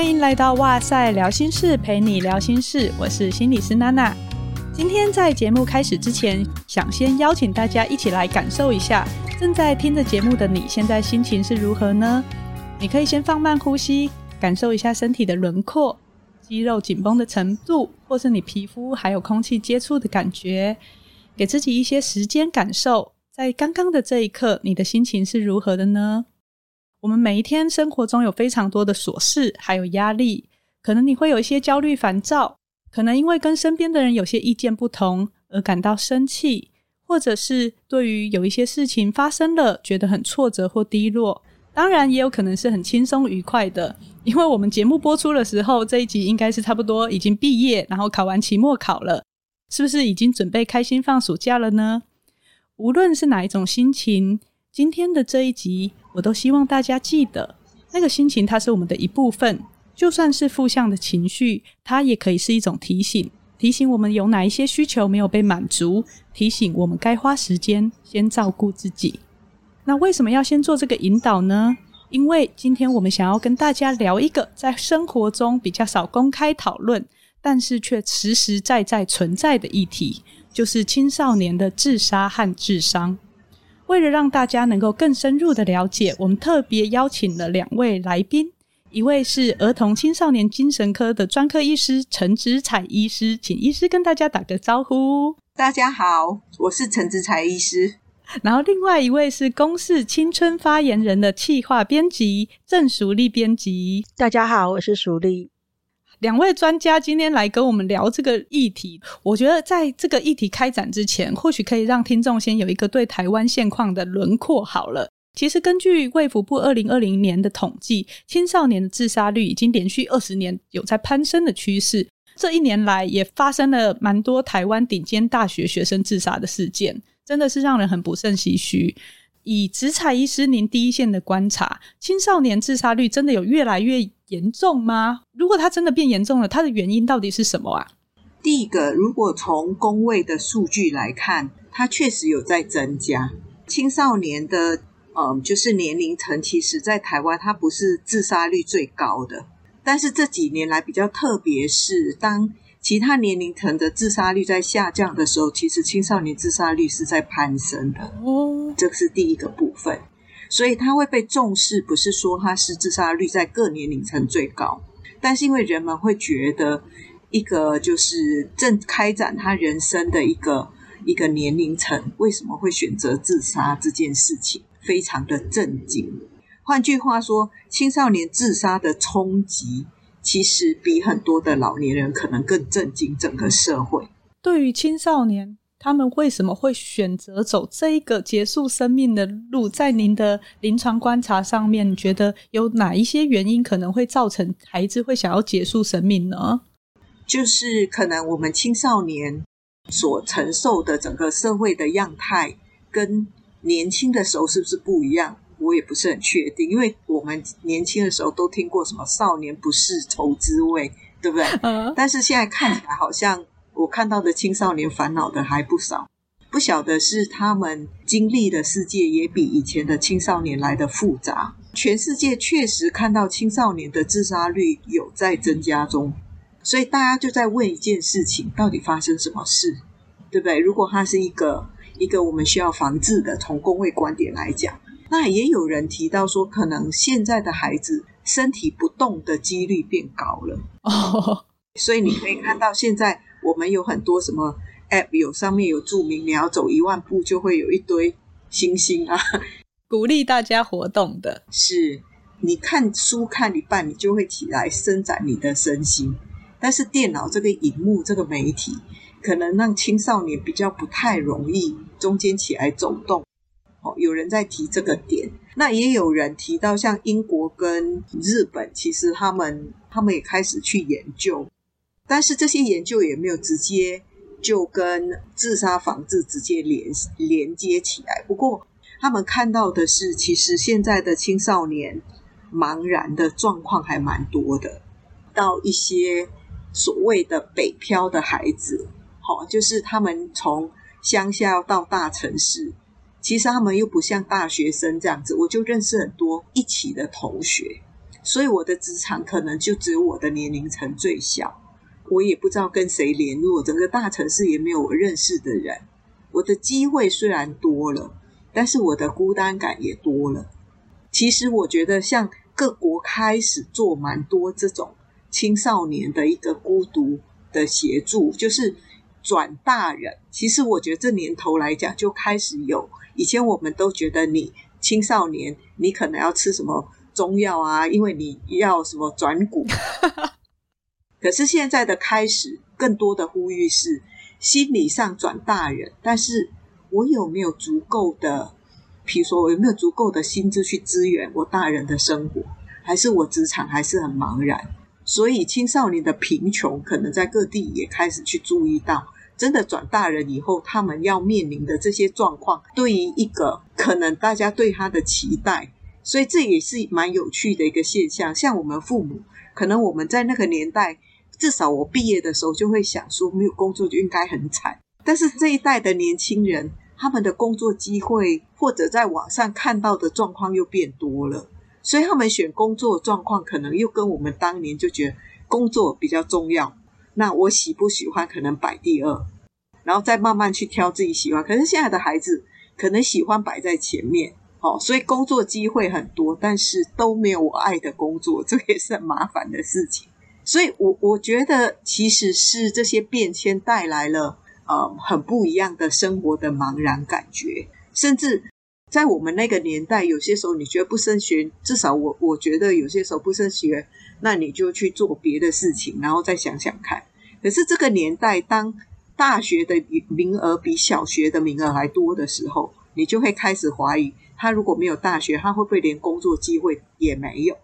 欢迎来到哇塞聊心事，陪你聊心事，我是心理师娜娜。今天在节目开始之前，想先邀请大家一起来感受一下，正在听着节目的你现在心情是如何呢？你可以先放慢呼吸，感受一下身体的轮廓、肌肉紧绷的程度，或是你皮肤还有空气接触的感觉，给自己一些时间感受，在刚刚的这一刻，你的心情是如何的呢？我们每一天生活中有非常多的琐事，还有压力，可能你会有一些焦虑、烦躁，可能因为跟身边的人有些意见不同而感到生气，或者是对于有一些事情发生了，觉得很挫折或低落。当然，也有可能是很轻松愉快的，因为我们节目播出的时候，这一集应该是差不多已经毕业，然后考完期末考了，是不是已经准备开心放暑假了呢？无论是哪一种心情，今天的这一集，我都希望大家记得，那个心情它是我们的一部分，就算是负向的情绪，它也可以是一种提醒，提醒我们有哪一些需求没有被满足，提醒我们该花时间先照顾自己。那为什么要先做这个引导呢？因为今天我们想要跟大家聊一个在生活中比较少公开讨论，但是却实实在在存在的议题。就是青少年的自杀和智商。为了让大家能够更深入的了解，我们特别邀请了两位来宾，一位是儿童青少年精神科的专科医师陈子彩医师，请医师跟大家打个招呼。大家好，我是陈子彩医师。然后另外一位是公视青春发言人的企划编辑郑淑丽编辑。大家好，我是淑丽。两位专家今天来跟我们聊这个议题，我觉得在这个议题开展之前，或许可以让听众先有一个对台湾现况的轮廓好了。其实根据卫福部二零二零年的统计，青少年的自杀率已经连续二十年有在攀升的趋势。这一年来也发生了蛮多台湾顶尖大学学生自杀的事件，真的是让人很不胜唏嘘。以子采医师您第一线的观察，青少年自杀率真的有越来越严重吗？如果它真的变严重了，它的原因到底是什么啊？第一个，如果从公卫的数据来看，它确实有在增加。青少年的，嗯，就是年龄层，其实在台湾它不是自杀率最高的，但是这几年来比较特别是，当其他年龄层的自杀率在下降的时候，其实青少年自杀率是在攀升的。哦，这是第一个部分。所以他会被重视，不是说他是自杀率在各年龄层最高，但是因为人们会觉得一个就是正开展他人生的一个一个年龄层，为什么会选择自杀这件事情，非常的震惊。换句话说，青少年自杀的冲击，其实比很多的老年人可能更震惊整个社会。对于青少年。他们为什么会选择走这一个结束生命的路？在您的临床观察上面，你觉得有哪一些原因可能会造成孩子会想要结束生命呢？就是可能我们青少年所承受的整个社会的样态，跟年轻的时候是不是不一样？我也不是很确定，因为我们年轻的时候都听过什么“少年不识愁滋味”，对不对？嗯。但是现在看起来好像。我看到的青少年烦恼的还不少，不晓得是他们经历的世界也比以前的青少年来的复杂。全世界确实看到青少年的自杀率有在增加中，所以大家就在问一件事情：到底发生什么事？对不对？如果它是一个一个我们需要防治的，从工位观点来讲，那也有人提到说，可能现在的孩子身体不动的几率变高了。哦，所以你可以看到现在。我们有很多什么 App，有上面有注明你要走一万步就会有一堆星星啊，鼓励大家活动的。是，你看书看一半，你就会起来伸展你的身心。但是电脑这个荧幕这个媒体，可能让青少年比较不太容易中间起来走动。哦，有人在提这个点，那也有人提到像英国跟日本，其实他们他们也开始去研究。但是这些研究也没有直接就跟自杀防治直接连连接起来。不过他们看到的是，其实现在的青少年茫然的状况还蛮多的。到一些所谓的北漂的孩子，好，就是他们从乡下到大城市，其实他们又不像大学生这样子。我就认识很多一起的同学，所以我的职场可能就只有我的年龄层最小，我也不知道跟谁联络，整个大城市也没有我认识的人。我的机会虽然多了，但是我的孤单感也多了。其实我觉得，像各国开始做蛮多这种青少年的一个孤独的协助，就是转大人。其实我觉得这年头来讲就开始有，以前我们都觉得你青少年，你可能要吃什么中药啊，因为你要什么转骨。可是现在的开始，更多的呼吁是。心理上转大人，但是我有没有足够的，比如说我有没有足够的薪资去支援我大人的生活，还是我职场还是很茫然？所以青少年的贫穷可能在各地也开始去注意到，真的转大人以后，他们要面临的这些状况，对于一个可能大家对他的期待，所以这也是蛮有趣的一个现象。像我们父母，可能我们在那个年代。至少我毕业的时候就会想说，没有工作就应该很惨。但是这一代的年轻人，他们的工作机会或者在网上看到的状况又变多了，所以他们选工作状况可能又跟我们当年就觉得工作比较重要。那我喜不喜欢可能摆第二，然后再慢慢去挑自己喜欢。可是现在的孩子可能喜欢摆在前面，哦，所以工作机会很多，但是都没有我爱的工作，这也是很麻烦的事情。所以我，我我觉得其实是这些变迁带来了呃很不一样的生活的茫然感觉，甚至在我们那个年代，有些时候你觉得不升学，至少我我觉得有些时候不升学，那你就去做别的事情，然后再想想看。可是这个年代，当大学的名额比小学的名额还多的时候，你就会开始怀疑，他如果没有大学，他会不会连工作机会也没有？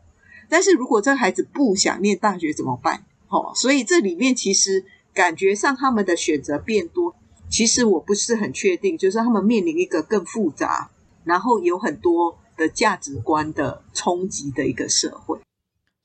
但是如果这孩子不想念大学怎么办？哦，所以这里面其实感觉上他们的选择变多，其实我不是很确定，就是他们面临一个更复杂，然后有很多的价值观的冲击的一个社会。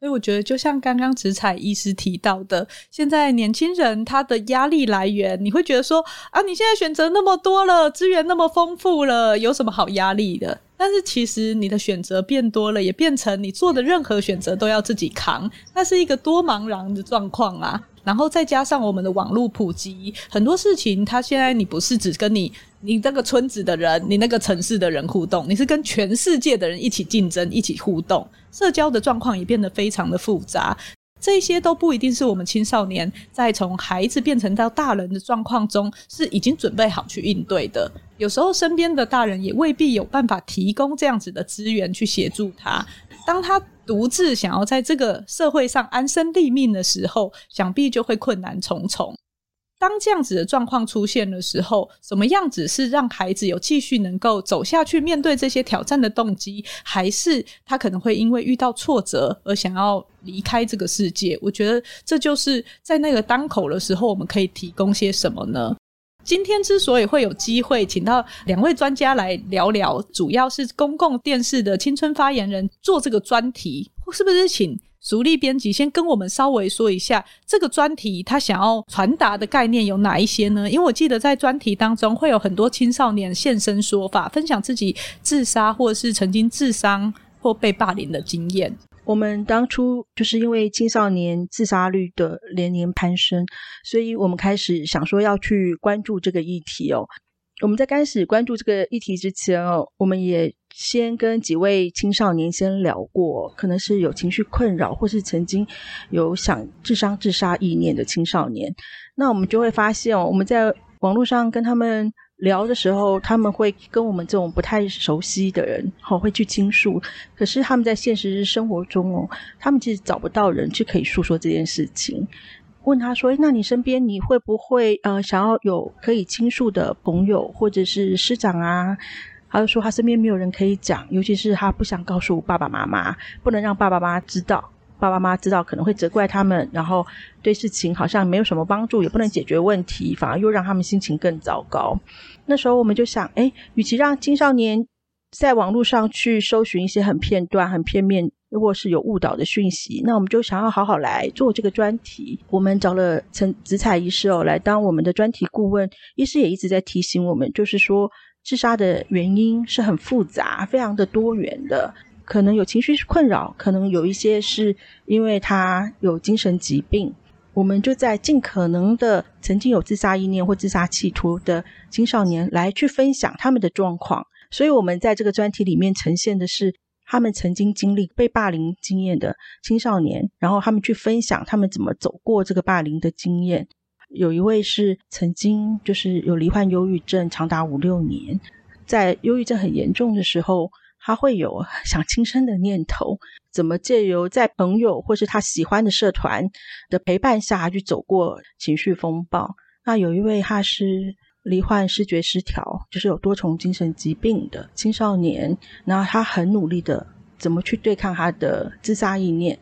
所以我觉得，就像刚刚直采医师提到的，现在年轻人他的压力来源，你会觉得说啊，你现在选择那么多了，资源那么丰富了，有什么好压力的？但是其实你的选择变多了，也变成你做的任何选择都要自己扛，那是一个多茫然的状况啊！然后再加上我们的网络普及，很多事情它现在你不是只跟你你那个村子的人、你那个城市的人互动，你是跟全世界的人一起竞争、一起互动，社交的状况也变得非常的复杂。这些都不一定是我们青少年在从孩子变成到大人的状况中是已经准备好去应对的。有时候身边的大人也未必有办法提供这样子的资源去协助他。当他独自想要在这个社会上安身立命的时候，想必就会困难重重。当这样子的状况出现的时候，什么样子是让孩子有继续能够走下去、面对这些挑战的动机，还是他可能会因为遇到挫折而想要离开这个世界？我觉得这就是在那个当口的时候，我们可以提供些什么呢？今天之所以会有机会请到两位专家来聊聊，主要是公共电视的青春发言人做这个专题，是不是请？淑丽编辑先跟我们稍微说一下这个专题，他想要传达的概念有哪一些呢？因为我记得在专题当中会有很多青少年现身说法，分享自己自杀或是曾经自伤或被霸凌的经验。我们当初就是因为青少年自杀率的连年攀升，所以我们开始想说要去关注这个议题哦。我们在开始关注这个议题之前哦，我们也先跟几位青少年先聊过，可能是有情绪困扰或是曾经有想自伤自杀意念的青少年。那我们就会发现哦，我们在网络上跟他们聊的时候，他们会跟我们这种不太熟悉的人，好会去倾诉。可是他们在现实生活中哦，他们其实找不到人去可以诉说这件事情。问他说：“那你身边你会不会呃想要有可以倾诉的朋友或者是师长啊？”他就说他身边没有人可以讲，尤其是他不想告诉爸爸妈妈，不能让爸爸妈妈知道，爸爸妈妈知道可能会责怪他们，然后对事情好像没有什么帮助，也不能解决问题，反而又让他们心情更糟糕。那时候我们就想，诶，与其让青少年在网络上去搜寻一些很片段、很片面。如果是有误导的讯息，那我们就想要好好来做这个专题。我们找了陈直采医师哦来当我们的专题顾问。医师也一直在提醒我们，就是说自杀的原因是很复杂、非常的多元的。可能有情绪困扰，可能有一些是因为他有精神疾病。我们就在尽可能的曾经有自杀意念或自杀企图的青少年来去分享他们的状况，所以我们在这个专题里面呈现的是他们曾经经历被霸凌经验的青少年，然后他们去分享他们怎么走过这个霸凌的经验。有一位是曾经就是有罹患忧郁症长达五六年，在忧郁症很严重的时候，他会有 想轻生的念头。怎么借由在朋友或是他喜欢的社团的陪伴下去走过情绪风暴？那有一位他是罹患视觉失调，就是有多重精神疾病的青少年，然后他很努力的怎么去对抗他的自杀意念，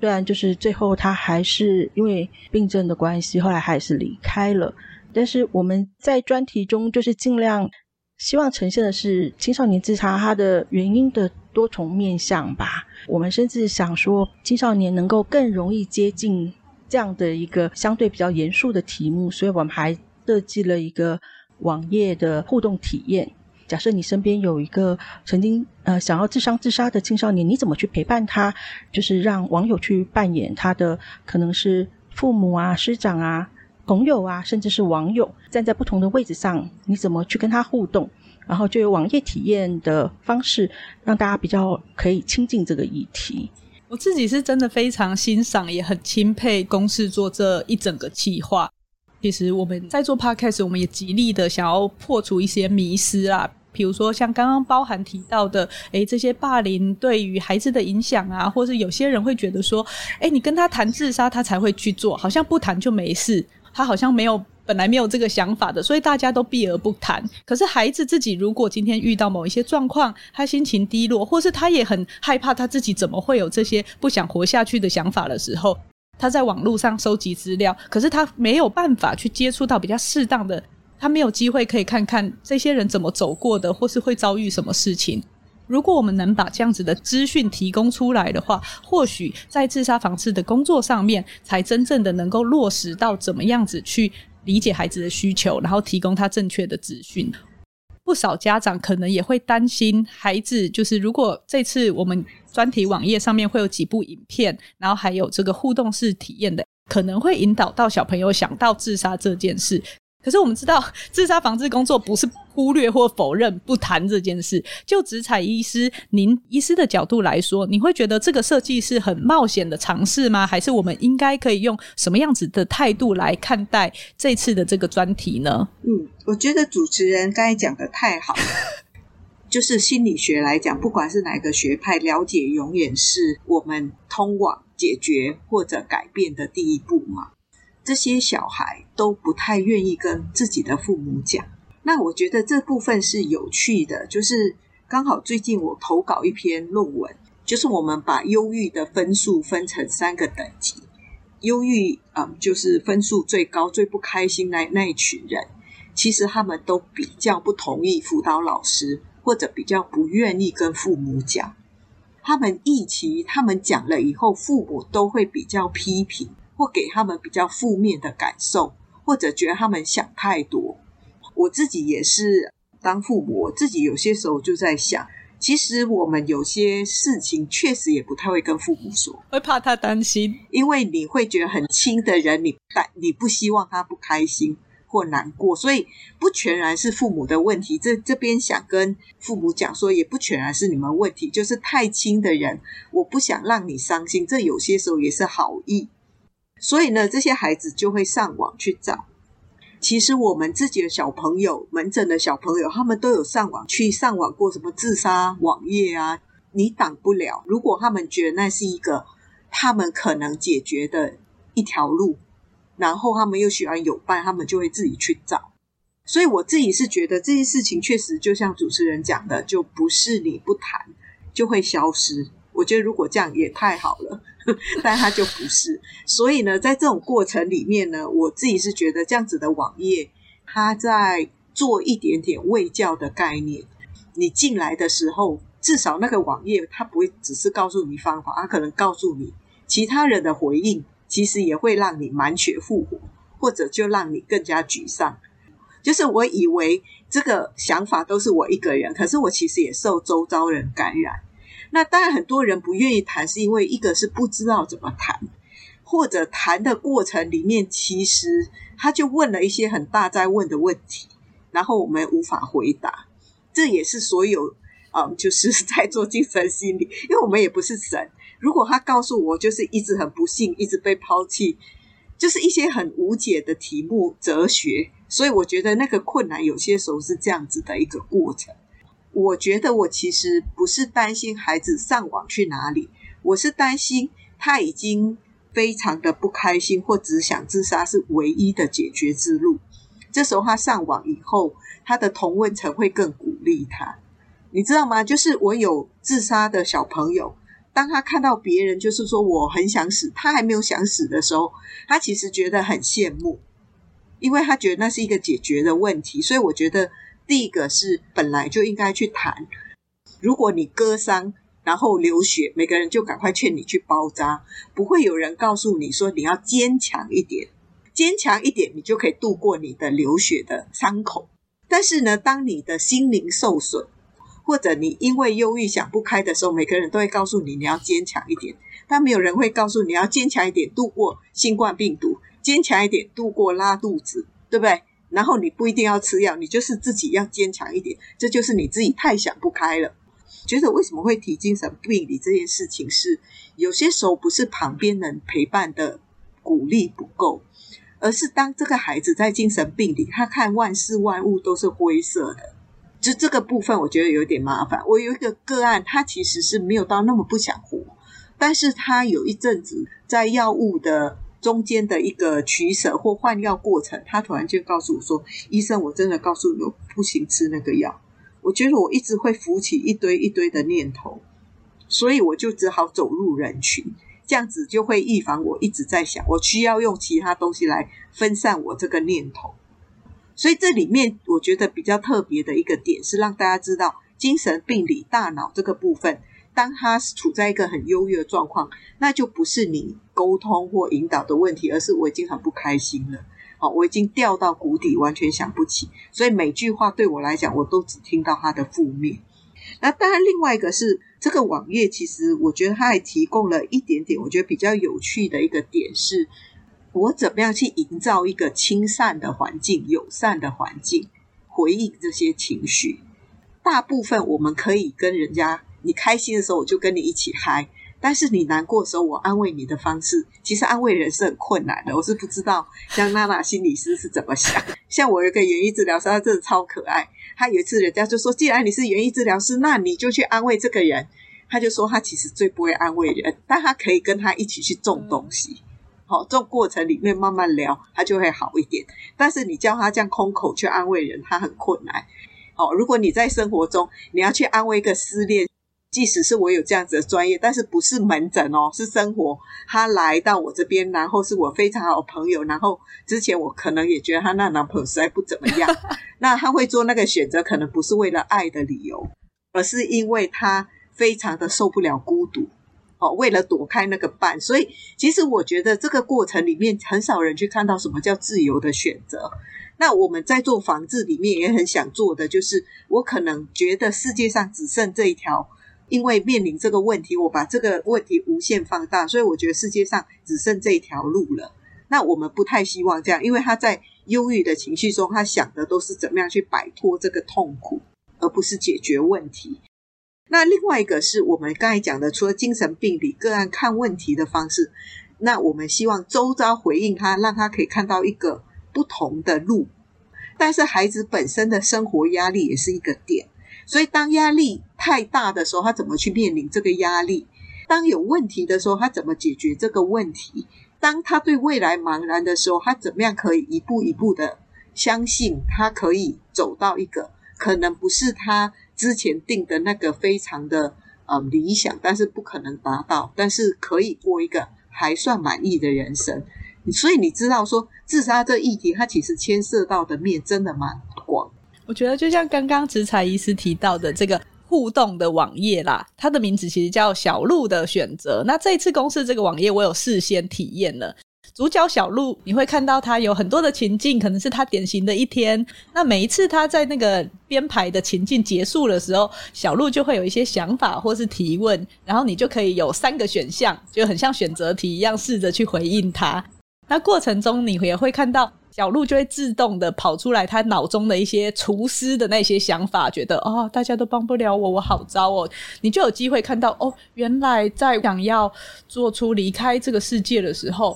虽然就是最后他还是因为病症的关系，后来还是离开了。但是我们在专题中就是尽量希望呈现的是青少年自杀他的原因的多重面向吧。我们甚至想说，青少年能够更容易接近这样的一个相对比较严肃的题目，所以我们还设计了一个网页的互动体验。假设你身边有一个曾经呃想要自伤自杀的青少年，你怎么去陪伴他？就是让网友去扮演他的，可能是父母啊、师长啊、朋友啊，甚至是网友，站在不同的位置上，你怎么去跟他互动？然后就有网页体验的方式，让大家比较可以亲近这个议题。我自己是真的非常欣赏，也很钦佩公司做这一整个计划。其实我们在做 Podcast，我们也极力的想要破除一些迷思啦，比如说像刚刚包含提到的，诶，这些霸凌对于孩子的影响啊，或是有些人会觉得说，诶，你跟他谈自杀，他才会去做，好像不谈就没事，他好像没有。本来没有这个想法的，所以大家都避而不谈。可是孩子自己如果今天遇到某一些状况，他心情低落，或是他也很害怕他自己怎么会有这些不想活下去的想法的时候，他在网络上收集资料，可是他没有办法去接触到比较适当的，他没有机会可以看看这些人怎么走过的，或是会遭遇什么事情。如果我们能把这样子的资讯提供出来的话，或许在自杀防治的工作上面，才真正的能够落实到怎么样子去。理解孩子的需求，然后提供他正确的资讯。不少家长可能也会担心，孩子就是如果这次我们专题网页上面会有几部影片，然后还有这个互动式体验的，可能会引导到小朋友想到自杀这件事。可是我们知道，自杀防治工作不是忽略或否认不谈这件事。就职场医师，您医师的角度来说，你会觉得这个设计是很冒险的尝试吗？还是我们应该可以用什么样子的态度来看待这次的这个专题呢？嗯，我觉得主持人刚才讲的太好了。就是心理学来讲，不管是哪个学派，了解永远是我们通往解决或者改变的第一步嘛。这些小孩都不太愿意跟自己的父母讲，那我觉得这部分是有趣的。就是刚好最近我投稿一篇论文，就是我们把忧郁的分数分成三个等级。忧郁，嗯，就是分数最高、最不开心那那一群人，其实他们都比较不同意辅导老师，或者比较不愿意跟父母讲。他们一起他们讲了以后，父母都会比较批评。或给他们比较负面的感受，或者觉得他们想太多。我自己也是当父母，我自己有些时候就在想，其实我们有些事情确实也不太会跟父母说，会怕他担心，因为你会觉得很亲的人，你担你不希望他不开心或难过，所以不全然是父母的问题。这这边想跟父母讲说，也不全然是你们问题，就是太亲的人，我不想让你伤心。这有些时候也是好意。所以呢，这些孩子就会上网去找。其实我们自己的小朋友，门诊的小朋友，他们都有上网去上网过什么自杀网页啊，你挡不了。如果他们觉得那是一个他们可能解决的一条路，然后他们又喜欢有伴，他们就会自己去找。所以我自己是觉得这件事情确实就像主持人讲的，就不是你不谈就会消失。我觉得如果这样也太好了。但他就不是，所以呢，在这种过程里面呢，我自己是觉得这样子的网页，他在做一点点卫教的概念。你进来的时候，至少那个网页它不会只是告诉你方法，它可能告诉你其他人的回应，其实也会让你满血复活，或者就让你更加沮丧。就是我以为这个想法都是我一个人，可是我其实也受周遭人感染。那当然很多人不愿意谈，是因为一个是不知道怎么谈，或者谈的过程里面其实他就问了一些很大在问的问题，然后我们无法回答。这也是所有嗯，就是在做精神心理，因为我们也不是神。如果他告诉我，就是一直很不幸，一直被抛弃，就是一些很无解的题目，哲学。所以我觉得那个困难有些时候是这样子的一个过程。我觉得我其实不是担心孩子上网去哪里，我是担心他已经非常的不开心，或只想自杀是唯一的解决之路。这时候他上网以后，他的同温层会更鼓励他，你知道吗？就是我有自杀的小朋友。当他看到别人就是说我很想死，他还没有想死的时候，他其实觉得很羡慕，因为他觉得那是一个解决的问题。所以我觉得第一个是本来就应该去谈，如果你割伤然后流血，每个人就赶快劝你去包扎，不会有人告诉你说你要坚强一点，坚强一点，你就可以度过你的流血的伤口。但是呢，当你的心灵受损，或者你因为忧郁想不开的时候，每个人都会告诉你你要坚强一点，但没有人会告诉你要坚强一点度过新冠病毒，坚强一点度过拉肚子，对不对？然后你不一定要吃药，你就是自己要坚强一点，这就是你自己太想不开了。觉得为什么会提精神病理这件事情是，有些时候不是旁边人陪伴的鼓励不够，而是当这个孩子在精神病理，他看万事万物都是灰色的。就这个部分，我觉得有点麻烦。我有一个个案，他其实是没有到那么不想活，但是他有一阵子在药物的中间的一个取舍或换药过程，他突然就告诉我说：“医生，我真的告诉你，我不行吃那个药。”我觉得我一直会浮起一堆一堆的念头，所以我就只好走入人群，这样子就会预防我一直在想，我需要用其他东西来分散我这个念头。所以这里面我觉得比较特别的一个点是让大家知道，精神病理大脑这个部分，当它处在一个很优越的状况，那就不是你沟通或引导的问题，而是我已经很不开心了，好，我已经掉到谷底，完全想不起，所以每句话对我来讲，我都只听到它的负面。那当然，另外一个是这个网页，其实我觉得它还提供了一点点，我觉得比较有趣的一个点是。我怎么样去营造一个亲善的环境、友善的环境，回应这些情绪？大部分我们可以跟人家，你开心的时候我就跟你一起嗨，但是你难过的时候，我安慰你的方式，其实安慰人是很困难的。我是不知道像娜娜心理师是怎么想。像我有一个园艺治疗师，他真的超可爱。他有一次人家就说，既然你是园艺治疗师，那你就去安慰这个人。他就说他其实最不会安慰人，但他可以跟他一起去种东西。好，这种过程里面慢慢聊，他就会好一点。但是你叫他这样空口去安慰人，他很困难。好，如果你在生活中你要去安慰一个失恋，即使是我有这样子的专业，但是不是门诊哦，是生活。他来到我这边，然后是我非常好的朋友，然后之前我可能也觉得他那男朋友实在不怎么样，那他会做那个选择，可能不是为了爱的理由，而是因为他非常的受不了孤独。哦，为了躲开那个伴，所以其实我觉得这个过程里面很少人去看到什么叫自由的选择。那我们在做防治里面也很想做的，就是我可能觉得世界上只剩这一条，因为面临这个问题，我把这个问题无限放大，所以我觉得世界上只剩这一条路了。那我们不太希望这样，因为他在忧郁的情绪中，他想的都是怎么样去摆脱这个痛苦，而不是解决问题。那另外一个是我们刚才讲的，除了精神病理个案看问题的方式，那我们希望周遭回应他，让他可以看到一个不同的路。但是孩子本身的生活压力也是一个点，所以当压力太大的时候，他怎么去面临这个压力？当有问题的时候，他怎么解决这个问题？当他对未来茫然的时候，他怎么样可以一步一步的相信他可以走到一个可能不是他。之前定的那个非常的呃理想，但是不可能达到，但是可以过一个还算满意的人生。所以你知道说自杀这议题，它其实牵涉到的面真的蛮广。我觉得就像刚刚植才医师提到的这个互动的网页啦，它的名字其实叫小鹿的选择。那这一次公视这个网页，我有事先体验了。主角小鹿，你会看到他有很多的情境，可能是他典型的一天。那每一次他在那个编排的情境结束的时候，小鹿就会有一些想法或是提问，然后你就可以有三个选项，就很像选择题一样，试着去回应他。那过程中，你也会看到小鹿就会自动的跑出来，他脑中的一些厨师的那些想法，觉得哦，大家都帮不了我，我好糟哦。你就有机会看到哦，原来在想要做出离开这个世界的时候。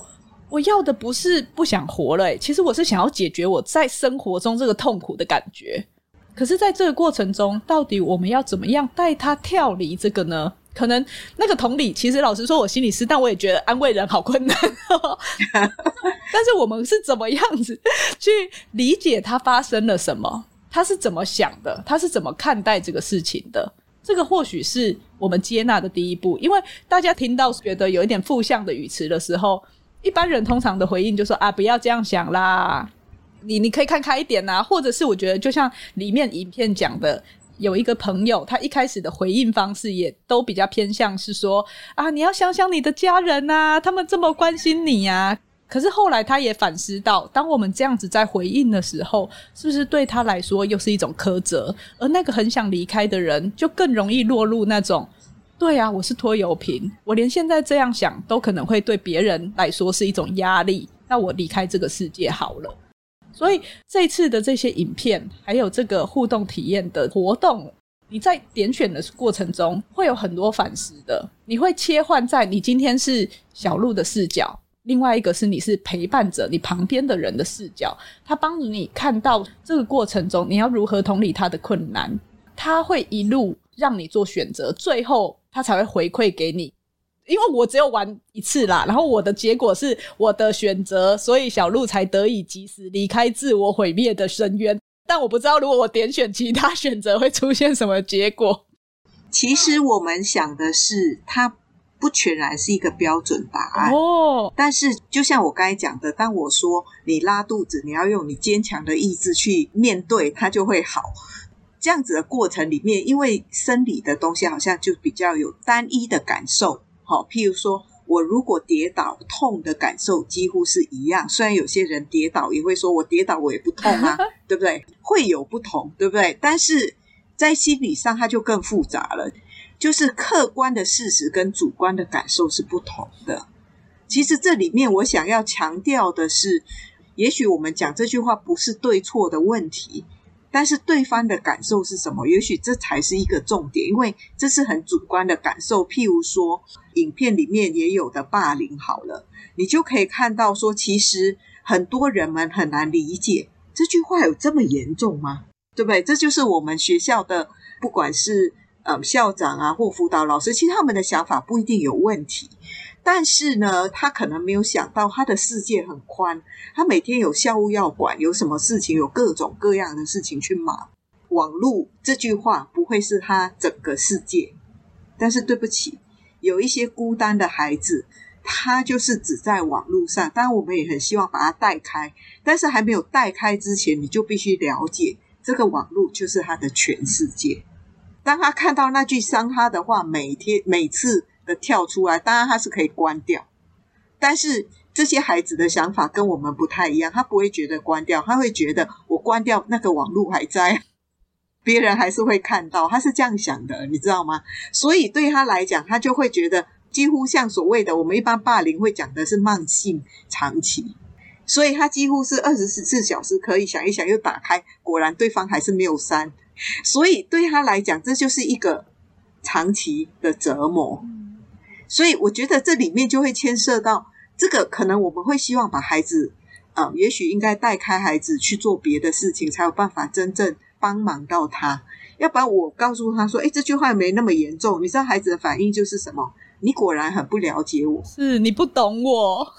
我要的不是不想活了，其实我是想要解决我在生活中这个痛苦的感觉。可是，在这个过程中，到底我们要怎么样带他跳离这个呢？可能那个同理，其实老实说，我心理师，但我也觉得安慰人好困难。但是，我们是怎么样子去理解他发生了什么？他是怎么想的？他是怎么看待这个事情的？这个或许是我们接纳的第一步。因为大家听到觉得有一点负向的语词的时候，一般人通常的回应就说啊，不要这样想啦，你你可以看开一点呐，或者是我觉得就像里面影片讲的，有一个朋友，他一开始的回应方式也都比较偏向是说啊，你要想想你的家人呐，他们这么关心你呀。可是后来他也反思到，当我们这样子在回应的时候，是不是对他来说又是一种苛责？而那个很想离开的人，就更容易落入那种。对啊，我是拖油瓶，我连现在这样想都可能会对别人来说是一种压力。那我离开这个世界好了。所以这次的这些影片，还有这个互动体验的活动，你在点选的过程中会有很多反思的。你会切换在你今天是小鹿的视角，另外一个是你是陪伴者，你旁边的人的视角，他帮助你看到这个过程中你要如何同理他的困难，他会一路让你做选择，最后。他才会回馈给你，因为我只有玩一次啦，然后我的结果是我的选择，所以小鹿才得以及时离开自我毁灭的深渊。但我不知道，如果我点选其他选择，会出现什么结果。其实我们想的是，它不全然是一个标准答案哦。但是，就像我刚才讲的，当我说你拉肚子，你要用你坚强的意志去面对，它就会好。这样子的过程里面，因为生理的东西好像就比较有单一的感受，好，譬如说我如果跌倒，痛的感受几乎是一样。虽然有些人跌倒也会说，我跌倒我也不痛啊，对不对？会有不同，对不对？但是在心理上，它就更复杂了，就是客观的事实跟主观的感受是不同的。其实这里面我想要强调的是，也许我们讲这句话不是对错的问题。但是对方的感受是什么？也许这才是一个重点，因为这是很主观的感受。譬如说，影片里面也有的霸凌，好了，你就可以看到说，其实很多人们很难理解这句话有这么严重吗？对不对？这就是我们学校的，不管是呃校长啊或辅导老师，其实他们的想法不一定有问题。但是呢，他可能没有想到，他的世界很宽，他每天有校务要管，有什么事情，有各种各样的事情去忙。网络这句话不会是他整个世界。但是对不起，有一些孤单的孩子，他就是只在网络上。当然，我们也很希望把他带开，但是还没有带开之前，你就必须了解，这个网络就是他的全世界。当他看到那句伤他的话，每天每次。的跳出来，当然他是可以关掉，但是这些孩子的想法跟我们不太一样，他不会觉得关掉，他会觉得我关掉那个网络还在，别人还是会看到，他是这样想的，你知道吗？所以对他来讲，他就会觉得几乎像所谓的我们一般霸凌会讲的是慢性长期，所以他几乎是二十四小时可以想一想又打开，果然对方还是没有删，所以对他来讲，这就是一个长期的折磨。所以我觉得这里面就会牵涉到这个，可能我们会希望把孩子，呃，也许应该带开孩子去做别的事情，才有办法真正帮忙到他。要不然我告诉他说：“诶，这句话没那么严重。”你知道孩子的反应就是什么？你果然很不了解我，是你不懂我。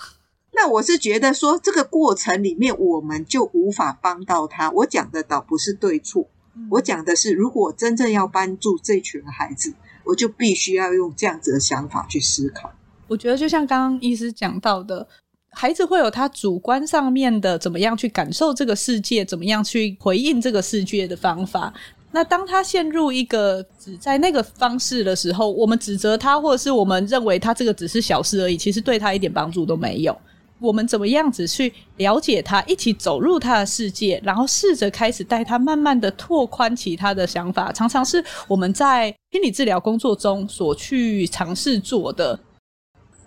那我是觉得说，这个过程里面我们就无法帮到他。我讲的倒不是对错，我讲的是，如果真正要帮助这群孩子。我就必须要用这样子的想法去思考。我觉得就像刚刚医师讲到的，孩子会有他主观上面的怎么样去感受这个世界，怎么样去回应这个世界的方法。那当他陷入一个只在那个方式的时候，我们指责他，或者是我们认为他这个只是小事而已，其实对他一点帮助都没有。我们怎么样子去了解他，一起走入他的世界，然后试着开始带他慢慢的拓宽其他的想法，常常是我们在心理治疗工作中所去尝试做的。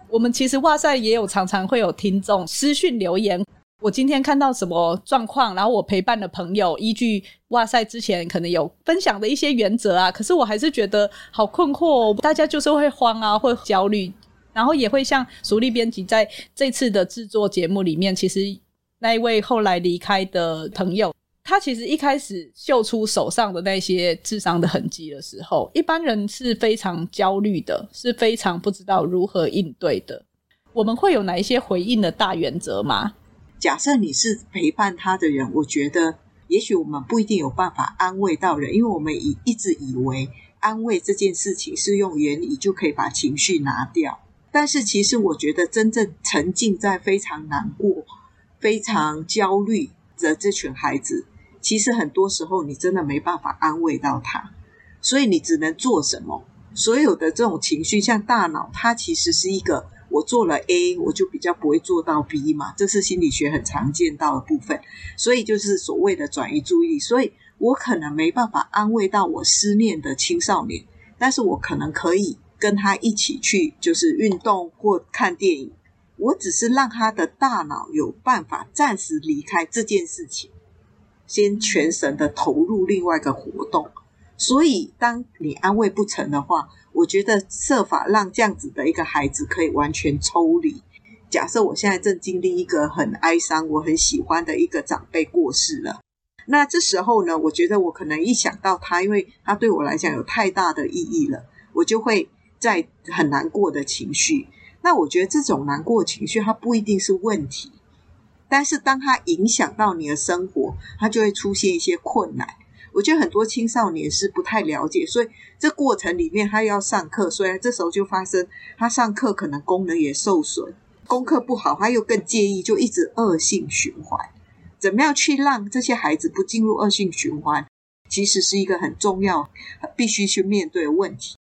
我们其实哇塞也有常常会有听众私讯留言，我今天看到什么状况，然后我陪伴的朋友依据哇塞之前可能有分享的一些原则啊，可是我还是觉得好困惑哦，大家就是会慌啊，会焦虑。然后也会像淑丽编辑在这次的制作节目里面，其实那一位后来离开的朋友，他其实一开始秀出手上的那些智商的痕迹的时候，一般人是非常焦虑的，是非常不知道如何应对的。我们会有哪一些回应的大原则吗？假设你是陪伴他的人，我觉得也许我们不一定有办法安慰到人，因为我们一一直以为安慰这件事情是用言语就可以把情绪拿掉。但是，其实我觉得，真正沉浸在非常难过、非常焦虑的这群孩子，其实很多时候你真的没办法安慰到他，所以你只能做什么？所有的这种情绪，像大脑，它其实是一个，我做了 A，我就比较不会做到 B 嘛，这是心理学很常见到的部分。所以就是所谓的转移注意力。所以我可能没办法安慰到我思念的青少年，但是我可能可以。跟他一起去，就是运动或看电影。我只是让他的大脑有办法暂时离开这件事情，先全神的投入另外一个活动。所以，当你安慰不成的话，我觉得设法让这样子的一个孩子可以完全抽离。假设我现在正经历一个很哀伤、我很喜欢的一个长辈过世了，那这时候呢，我觉得我可能一想到他，因为他对我来讲有太大的意义了，我就会。在很难过的情绪，那我觉得这种难过情绪它不一定是问题，但是当它影响到你的生活，它就会出现一些困难。我觉得很多青少年是不太了解，所以这过程里面他要上课，所以这时候就发生他上课可能功能也受损，功课不好，他又更介意，就一直恶性循环。怎么样去让这些孩子不进入恶性循环，其实是一个很重要、必须去面对的问题。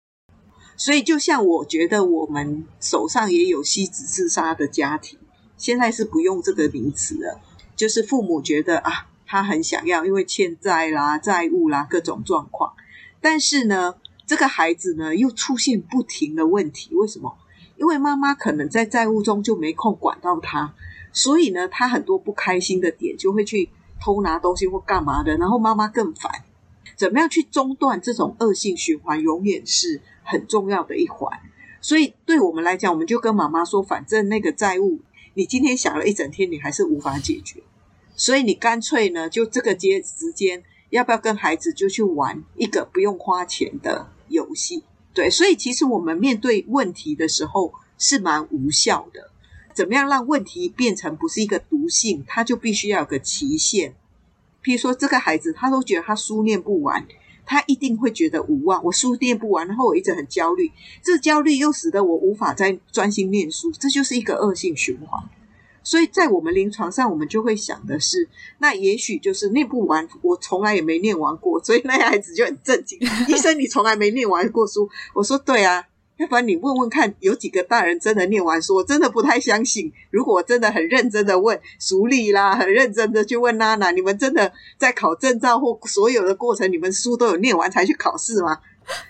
所以，就像我觉得我们手上也有妻子自杀的家庭，现在是不用这个名词了。就是父母觉得啊，他很想要，因为欠债啦、债务啦各种状况。但是呢，这个孩子呢又出现不停的问题，为什么？因为妈妈可能在债务中就没空管到他，所以呢，他很多不开心的点就会去偷拿东西或干嘛的，然后妈妈更烦。怎么样去中断这种恶性循环，永远是。很重要的一环，所以对我们来讲，我们就跟妈妈说，反正那个债务，你今天想了一整天，你还是无法解决，所以你干脆呢，就这个节时间，要不要跟孩子就去玩一个不用花钱的游戏？对，所以其实我们面对问题的时候是蛮无效的。怎么样让问题变成不是一个毒性？它就必须要有个期限。譬如说，这个孩子他都觉得他书念不完。他一定会觉得无望，我书念不完，然后我一直很焦虑，这焦虑又使得我无法再专心念书，这就是一个恶性循环。所以在我们临床上，我们就会想的是，那也许就是念不完，我从来也没念完过，所以那孩子就很震惊。医生，你从来没念完过书？我说对啊。要不然你问问看，有几个大人真的念完书？我真的不太相信。如果我真的很认真的问淑丽啦，很认真的去问娜娜，你们真的在考证照或所有的过程，你们书都有念完才去考试吗？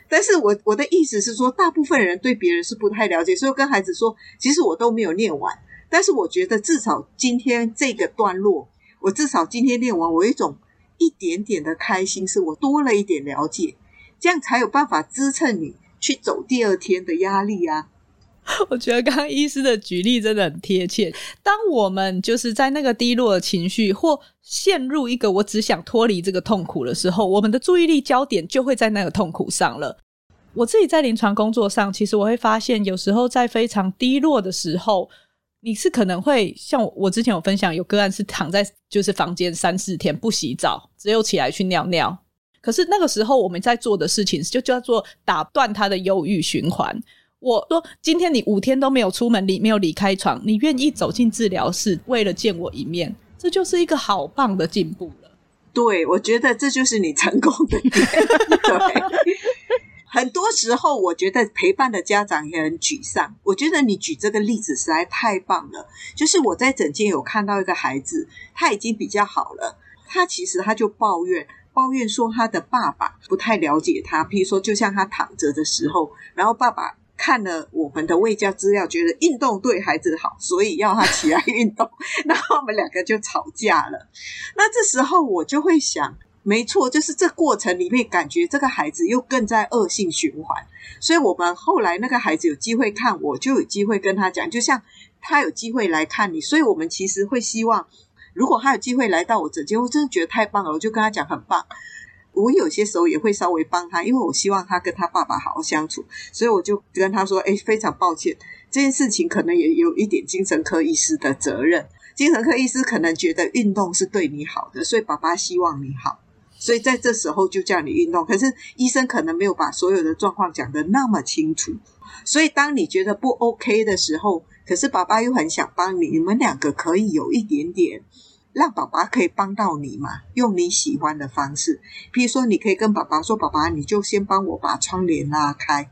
但是我我的意思是说，大部分人对别人是不太了解，所以跟孩子说，其实我都没有念完。但是我觉得至少今天这个段落，我至少今天念完，我有一种一点点的开心，是我多了一点了解，这样才有办法支撑你。去走第二天的压力啊！我觉得刚刚医师的举例真的很贴切。当我们就是在那个低落的情绪或陷入一个我只想脱离这个痛苦的时候，我们的注意力焦点就会在那个痛苦上了。我自己在临床工作上，其实我会发现，有时候在非常低落的时候，你是可能会像我之前有分享，有个案是躺在就是房间三四天不洗澡，只有起来去尿尿。可是那个时候我们在做的事情就叫做打断他的忧郁循环。我说，今天你五天都没有出门离，没有离开床，你愿意走进治疗室为了见我一面，这就是一个好棒的进步了。对，我觉得这就是你成功的点。对，很多时候，我觉得陪伴的家长也很沮丧。我觉得你举这个例子实在太棒了。就是我在诊间有看到一个孩子，他已经比较好了，他其实他就抱怨，抱怨说他的爸爸不太了解他。譬如说，就像他躺着的时候，然后爸爸看了我们的卫教资料，觉得运动对孩子好，所以要他起来运动，然后我们两个就吵架了。那这时候我就会想。没错，就是这过程里面，感觉这个孩子又更在恶性循环。所以，我们后来那个孩子有机会看我，就有机会跟他讲，就像他有机会来看你。所以我们其实会希望，如果他有机会来到我诊间，我真的觉得太棒了，我就跟他讲很棒。我有些时候也会稍微帮他，因为我希望他跟他爸爸好好相处，所以我就跟他说：“哎，非常抱歉，这件事情可能也有一点精神科医师的责任。精神科医师可能觉得运动是对你好的，所以爸爸希望你好。”所以在这时候就叫你运动，可是医生可能没有把所有的状况讲得那么清楚。所以当你觉得不 OK 的时候，可是爸爸又很想帮你，你们两个可以有一点点让爸爸可以帮到你嘛，用你喜欢的方式。譬如说，你可以跟爸爸说：“爸爸，你就先帮我把窗帘拉开，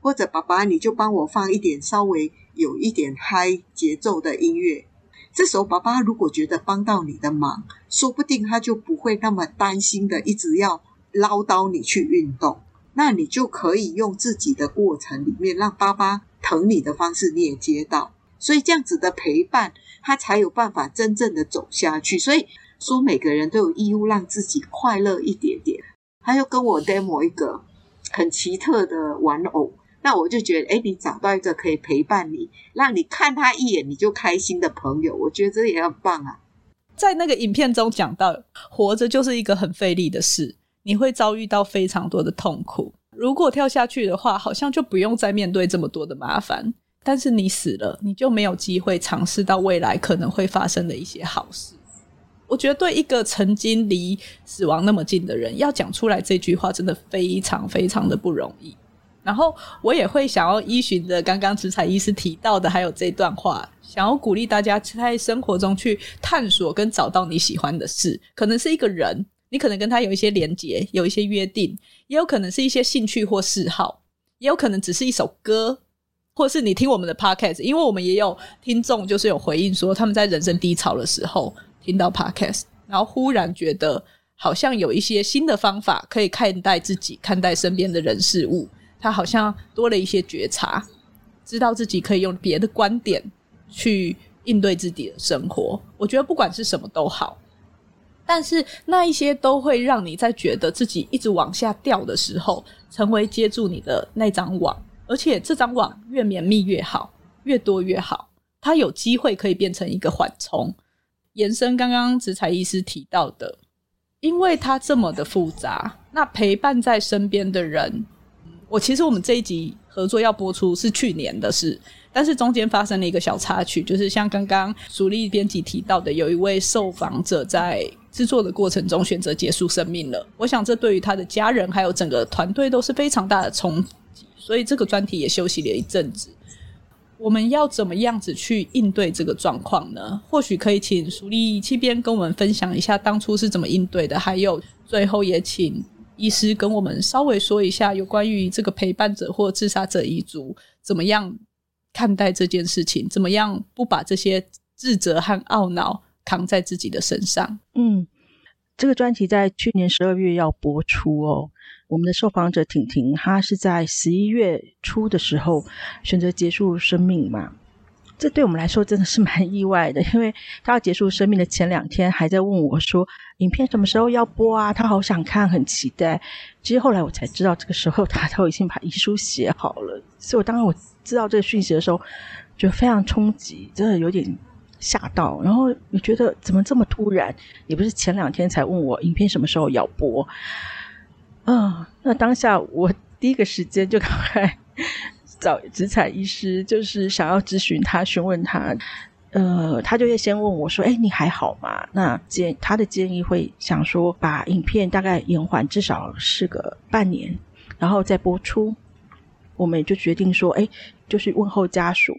或者爸爸，你就帮我放一点稍微有一点嗨节奏的音乐。”这时候，爸爸如果觉得帮到你的忙，说不定他就不会那么担心的一直要唠叨你去运动。那你就可以用自己的过程里面，让爸爸疼你的方式你也接到。所以这样子的陪伴，他才有办法真正的走下去。所以说，每个人都有义务让自己快乐一点点。他又跟我 demo 一个很奇特的玩偶。那我就觉得，哎，你找到一个可以陪伴你，让你看他一眼你就开心的朋友，我觉得这也很棒啊。在那个影片中讲到，活着就是一个很费力的事，你会遭遇到非常多的痛苦。如果跳下去的话，好像就不用再面对这么多的麻烦。但是你死了，你就没有机会尝试到未来可能会发生的一些好事。我觉得对一个曾经离死亡那么近的人，要讲出来这句话，真的非常非常的不容易。然后我也会想要依循着刚刚植彩医师提到的，还有这段话，想要鼓励大家在生活中去探索跟找到你喜欢的事，可能是一个人，你可能跟他有一些连结，有一些约定，也有可能是一些兴趣或嗜好，也有可能只是一首歌，或是你听我们的 podcast，因为我们也有听众就是有回应说他们在人生低潮的时候听到 podcast，然后忽然觉得好像有一些新的方法可以看待自己，看待身边的人事物。他好像多了一些觉察，知道自己可以用别的观点去应对自己的生活。我觉得不管是什么都好，但是那一些都会让你在觉得自己一直往下掉的时候，成为接住你的那张网，而且这张网越绵密越好，越多越好。它有机会可以变成一个缓冲，延伸刚刚植彩医师提到的，因为它这么的复杂，那陪伴在身边的人。我其实我们这一集合作要播出是去年的事，但是中间发生了一个小插曲，就是像刚刚淑丽编辑提到的，有一位受访者在制作的过程中选择结束生命了。我想这对于他的家人还有整个团队都是非常大的冲击，所以这个专题也休息了一阵子。我们要怎么样子去应对这个状况呢？或许可以请淑丽这边跟我们分享一下当初是怎么应对的，还有最后也请。医师跟我们稍微说一下有关于这个陪伴者或自杀者遗族怎么样看待这件事情，怎么样不把这些自责和懊恼扛在自己的身上。嗯，这个专题在去年十二月要播出哦。我们的受访者婷婷，她是在十一月初的时候选择结束生命嘛。这对我们来说真的是蛮意外的，因为她要结束生命的前两天，还在问我说：“影片什么时候要播啊？”她好想看，很期待。其实后来我才知道，这个时候她都已经把遗书写好了。所以我当然我知道这个讯息的时候，就非常冲击，真的有点吓到。然后你觉得怎么这么突然？也不是前两天才问我影片什么时候要播。嗯，那当下我第一个时间就赶快。找植彩医师，就是想要咨询他、询问他，呃，他就会先问我说：“哎，你还好吗？”那建他的建议会想说，把影片大概延缓至少是个半年，然后再播出。我们就决定说：“哎，就是问候家属，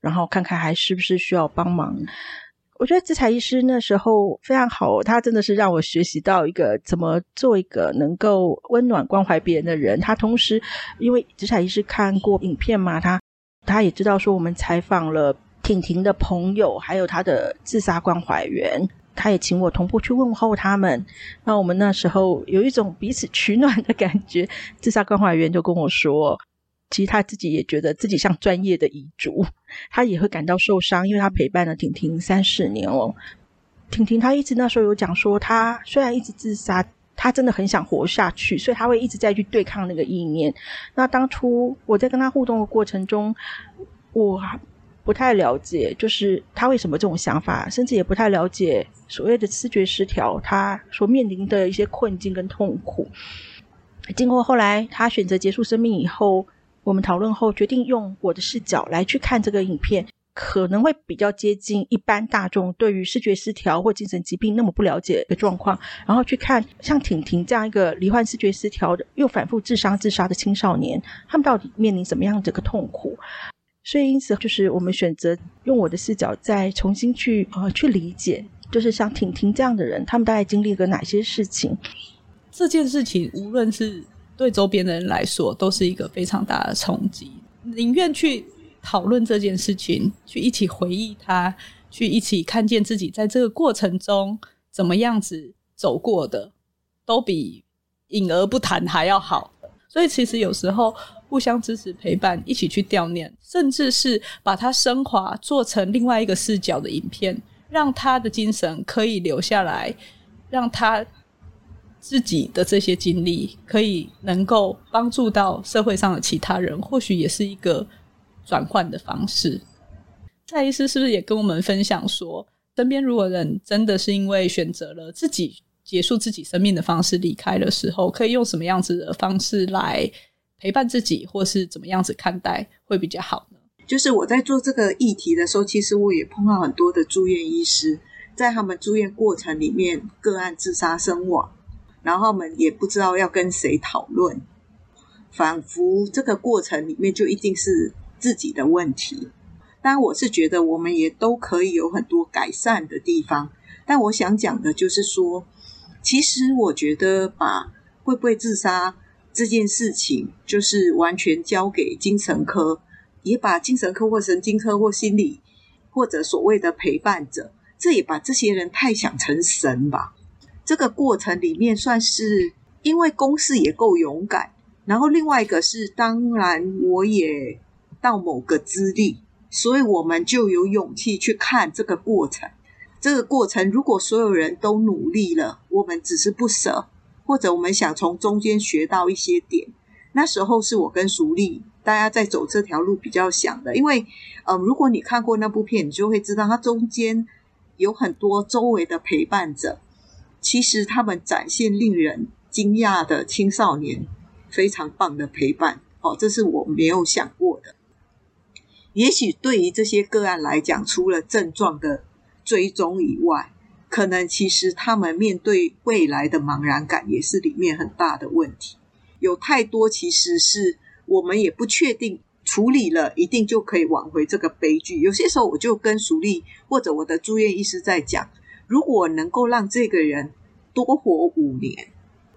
然后看看还是不是需要帮忙。”我觉得咨材医师那时候非常好，他真的是让我学习到一个怎么做一个能够温暖关怀别人的人。他同时，因为咨材医师看过影片嘛，他他也知道说我们采访了婷婷的朋友，还有他的自杀关怀员，他也请我同步去问候他们。那我们那时候有一种彼此取暖的感觉。自杀关怀员就跟我说。其实他自己也觉得自己像专业的遗嘱，他也会感到受伤，因为他陪伴了婷婷三四年哦。婷婷她一直那时候有讲说，她虽然一直自杀，她真的很想活下去，所以她会一直在去对抗那个意念。那当初我在跟她互动的过程中，我不太了解，就是她为什么这种想法，甚至也不太了解所谓的视觉失调，她所面临的一些困境跟痛苦。经过后来她选择结束生命以后。我们讨论后决定用我的视角来去看这个影片，可能会比较接近一般大众对于视觉失调或精神疾病那么不了解的状况，然后去看像婷婷这样一个罹患视觉失调的又反复自杀自杀的青少年，他们到底面临什么样的个痛苦？所以因此就是我们选择用我的视角再重新去呃去理解，就是像婷婷这样的人，他们大概经历了哪些事情？这件事情无论是。对周边的人来说，都是一个非常大的冲击。宁愿去讨论这件事情，去一起回忆它，去一起看见自己在这个过程中怎么样子走过的，都比隐而不谈还要好。所以，其实有时候互相支持、陪伴，一起去悼念，甚至是把它升华，做成另外一个视角的影片，让他的精神可以留下来，让他。自己的这些经历，可以能够帮助到社会上的其他人，或许也是一个转换的方式。蔡医师是不是也跟我们分享说，身边如果人真的是因为选择了自己结束自己生命的方式离开的时候，可以用什么样子的方式来陪伴自己，或是怎么样子看待会比较好呢？就是我在做这个议题的时候，其实我也碰到很多的住院医师，在他们住院过程里面，个案自杀身亡。然后我们也不知道要跟谁讨论，仿佛这个过程里面就一定是自己的问题。但，我是觉得我们也都可以有很多改善的地方。但我想讲的就是说，其实我觉得把会不会自杀这件事情，就是完全交给精神科，也把精神科或神经科或心理或者所谓的陪伴者，这也把这些人太想成神吧。这个过程里面算是，因为公司也够勇敢，然后另外一个是，当然我也到某个资历，所以我们就有勇气去看这个过程。这个过程如果所有人都努力了，我们只是不舍，或者我们想从中间学到一些点，那时候是我跟淑丽大家在走这条路比较想的。因为，嗯，如果你看过那部片，你就会知道它中间有很多周围的陪伴者。其实他们展现令人惊讶的青少年，非常棒的陪伴。哦，这是我没有想过的。也许对于这些个案来讲，除了症状的追踪以外，可能其实他们面对未来的茫然感，也是里面很大的问题。有太多其实是我们也不确定处理了，一定就可以挽回这个悲剧。有些时候，我就跟淑丽或者我的住院医师在讲。如果能够让这个人多活五年，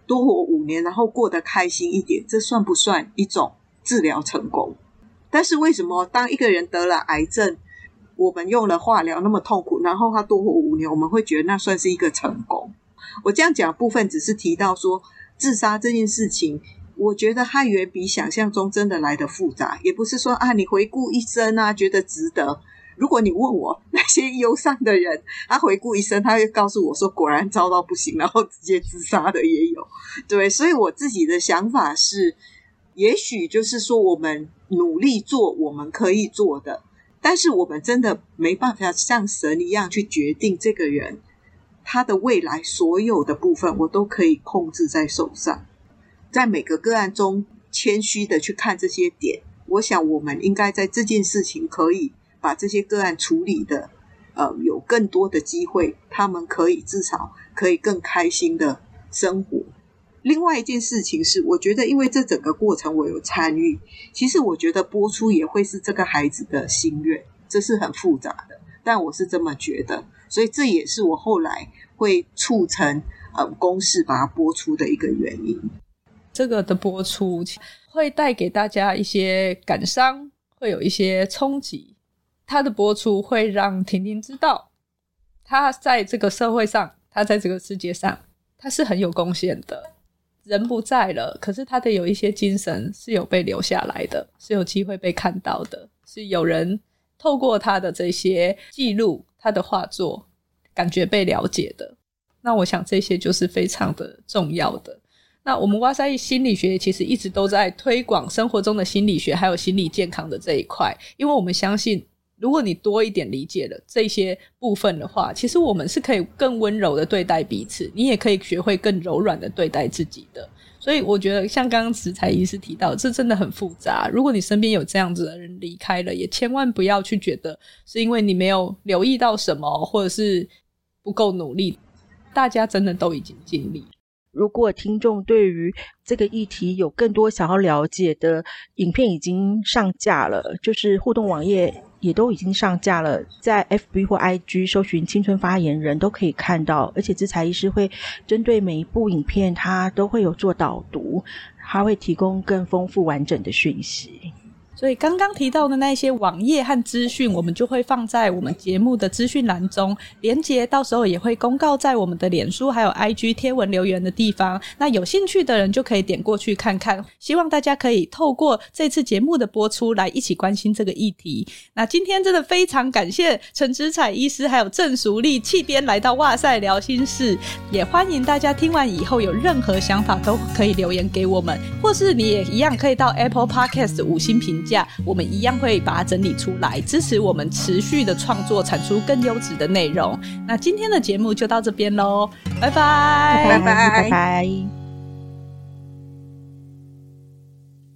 多活五年，然后过得开心一点，这算不算一种治疗成功？但是为什么当一个人得了癌症，我们用了化疗那么痛苦，然后他多活五年，我们会觉得那算是一个成功？我这样讲部分只是提到说，自杀这件事情，我觉得它远比想象中真的来得复杂，也不是说啊，你回顾一生啊，觉得值得。如果你问我那些忧伤的人，他回顾一生，他会告诉我说，果然糟到不行，然后直接自杀的也有。对，所以我自己的想法是，也许就是说，我们努力做我们可以做的，但是我们真的没办法像神一样去决定这个人他的未来所有的部分，我都可以控制在手上。在每个个案中，谦虚的去看这些点，我想我们应该在这件事情可以。把这些个案处理的，呃，有更多的机会，他们可以至少可以更开心的生活。另外一件事情是，我觉得因为这整个过程我有参与，其实我觉得播出也会是这个孩子的心愿，这是很复杂的，但我是这么觉得。所以这也是我后来会促成呃公式把它播出的一个原因。这个的播出会带给大家一些感伤，会有一些冲击。他的播出会让婷婷知道，他在这个社会上，他在这个世界上，他是很有贡献的。人不在了，可是他的有一些精神是有被留下来的，是有机会被看到的，是有人透过他的这些记录，他的画作，感觉被了解的。那我想这些就是非常的重要的。那我们哇塞心理学其实一直都在推广生活中的心理学，还有心理健康的这一块，因为我们相信。如果你多一点理解了这些部分的话，其实我们是可以更温柔的对待彼此，你也可以学会更柔软的对待自己的。所以我觉得，像刚刚植才医师提到，这真的很复杂。如果你身边有这样子的人离开了，也千万不要去觉得是因为你没有留意到什么，或者是不够努力。大家真的都已经尽力。如果听众对于这个议题有更多想要了解的，影片已经上架了，就是互动网页。也都已经上架了，在 FB 或 IG 搜寻“青春发言人”都可以看到，而且资材医师会针对每一部影片，他都会有做导读，他会提供更丰富完整的讯息。所以刚刚提到的那些网页和资讯，我们就会放在我们节目的资讯栏中，连接到时候也会公告在我们的脸书还有 IG 贴文留言的地方。那有兴趣的人就可以点过去看看。希望大家可以透过这次节目的播出来一起关心这个议题。那今天真的非常感谢陈植彩医师还有郑淑丽气编来到哇塞聊心室，也欢迎大家听完以后有任何想法都可以留言给我们，或是你也一样可以到 Apple Podcast 五星评价。我们一样会把它整理出来，支持我们持续的创作，产出更优质的内容。那今天的节目就到这边喽，拜拜，拜拜，拜拜。拜拜。